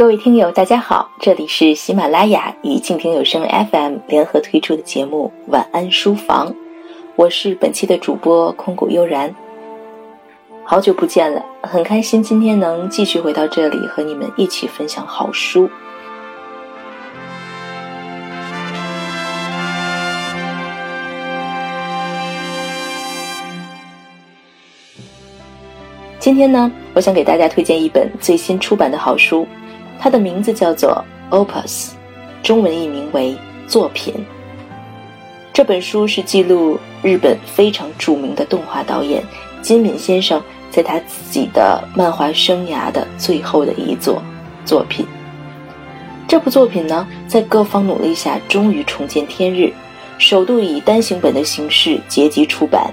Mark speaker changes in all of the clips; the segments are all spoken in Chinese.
Speaker 1: 各位听友，大家好，这里是喜马拉雅与静听有声 FM 联合推出的节目《晚安书房》，我是本期的主播空谷悠然。好久不见了，很开心今天能继续回到这里和你们一起分享好书。今天呢，我想给大家推荐一本最新出版的好书。它的名字叫做《Opus》，中文译名为《作品》。这本书是记录日本非常著名的动画导演金敏先生在他自己的漫画生涯的最后的一作作品。这部作品呢，在各方努力下，终于重见天日，首度以单行本的形式结集出版，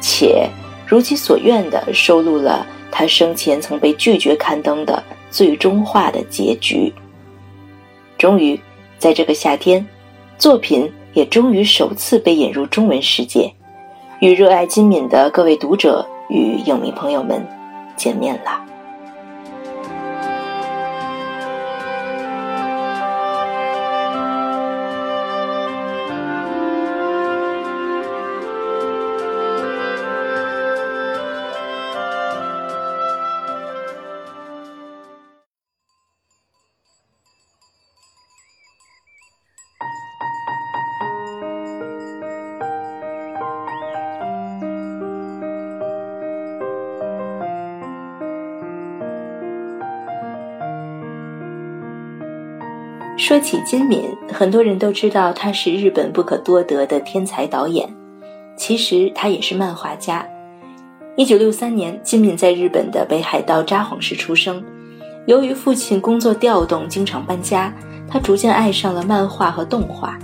Speaker 1: 且如其所愿的收录了他生前曾被拒绝刊登的。最终化的结局。终于，在这个夏天，作品也终于首次被引入中文世界，与热爱金敏的各位读者与影迷朋友们见面了。说起金敏，很多人都知道他是日本不可多得的天才导演。其实他也是漫画家。一九六三年，金敏在日本的北海道札幌市出生。由于父亲工作调动，经常搬家，他逐渐爱上了漫画和动画。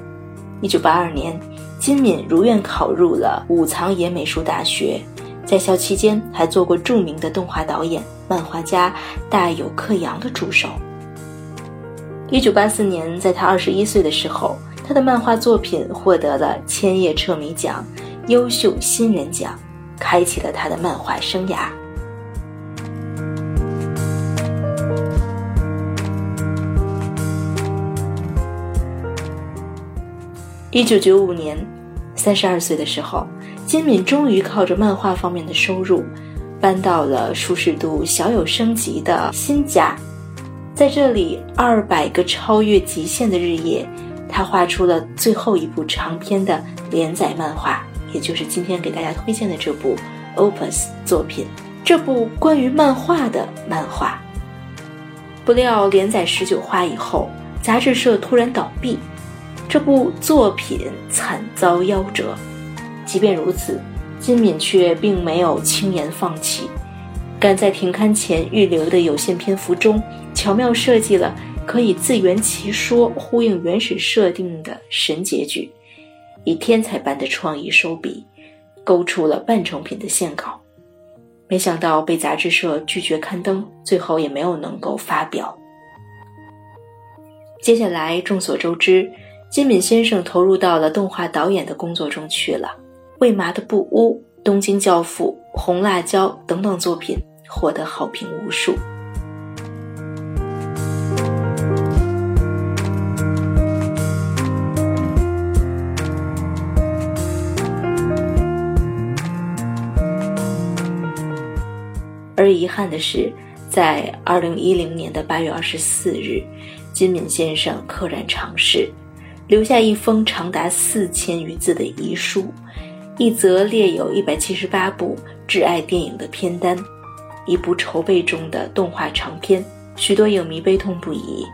Speaker 1: 一九八二年，金敏如愿考入了武藏野美术大学，在校期间还做过著名的动画导演、漫画家大友克洋的助手。一九八四年，在他二十一岁的时候，他的漫画作品获得了千叶彻弥奖优秀新人奖，开启了他的漫画生涯。一九九五年，三十二岁的时候，金敏终于靠着漫画方面的收入，搬到了舒适度小有升级的新家。在这里，二百个超越极限的日夜，他画出了最后一部长篇的连载漫画，也就是今天给大家推荐的这部《Opus》作品。这部关于漫画的漫画，不料连载十九话以后，杂志社突然倒闭，这部作品惨遭夭折。即便如此，金敏却并没有轻言放弃。赶在停刊前预留的有限篇幅中，巧妙设计了可以自圆其说、呼应原始设定的神结局，以天才般的创意收笔，勾出了半成品的线稿。没想到被杂志社拒绝刊登，最后也没有能够发表。接下来，众所周知，金敏先生投入到了动画导演的工作中去了，《未麻的布屋》《东京教父》《红辣椒》等等作品。获得好评无数。而遗憾的是，在二零一零年的八月二十四日，金敏先生溘然长逝，留下一封长达四千余字的遗书，一则列有一百七十八部挚爱电影的片单。一部筹备中的动画长片，许多影迷悲痛不已。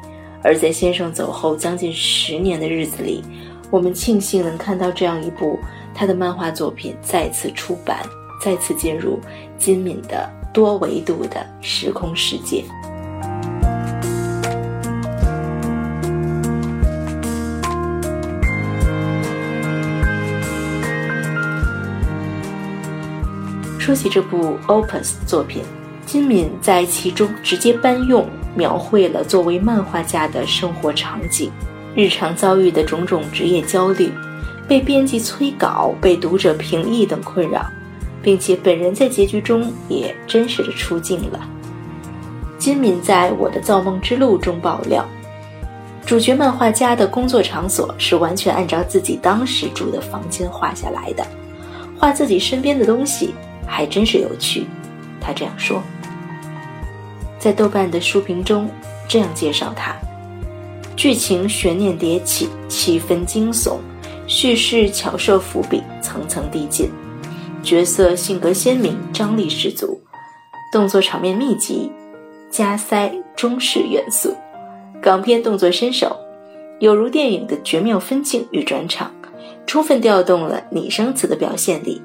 Speaker 1: 而在先生走后将近十年的日子里，我们庆幸能看到这样一部他的漫画作品再次出版，再次进入金敏的多维度的时空世界。说起这部 Opus 作品。金敏在其中直接搬用描绘了作为漫画家的生活场景，日常遭遇的种种职业焦虑，被编辑催稿、被读者评议等困扰，并且本人在结局中也真实的出镜了。金敏在我的造梦之路中爆料，主角漫画家的工作场所是完全按照自己当时住的房间画下来的，画自己身边的东西还真是有趣。他这样说，在豆瓣的书评中这样介绍他：剧情悬念迭起，气氛惊悚，叙事巧设伏笔，层层递进，角色性格鲜明，张力十足，动作场面密集。加塞中式元素，港片动作身手，有如电影的绝妙分镜与转场，充分调动了拟声词的表现力，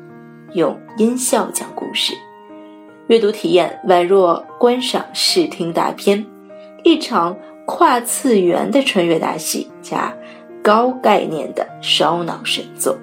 Speaker 1: 用音效讲故事，阅读体验宛若观赏视听大片，一场跨次元的穿越大戏加高概念的烧脑神作。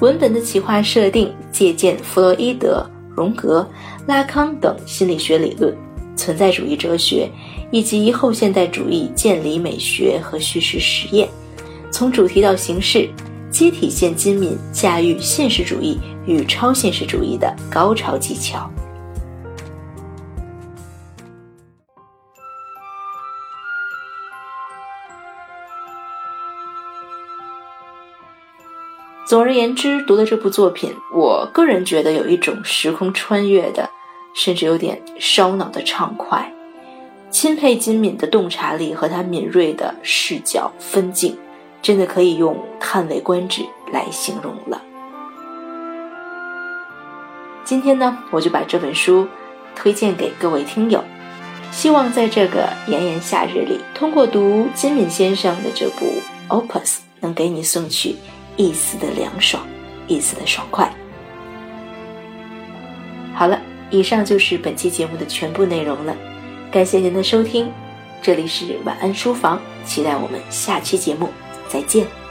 Speaker 1: 文本的企划设定借鉴弗洛伊德、荣格、拉康等心理学理论、存在主义哲学以及后现代主义建立美学和叙事实验，从主题到形式，皆体现金敏驾驭现实主义与超现实主义的高超技巧。总而言之，读了这部作品，我个人觉得有一种时空穿越的，甚至有点烧脑的畅快。钦佩金敏的洞察力和他敏锐的视角分镜，真的可以用叹为观止来形容了。今天呢，我就把这本书推荐给各位听友，希望在这个炎炎夏日里，通过读金敏先生的这部 Opus，能给你送去。一丝的凉爽，一丝的爽快。好了，以上就是本期节目的全部内容了，感谢您的收听，这里是晚安书房，期待我们下期节目再见。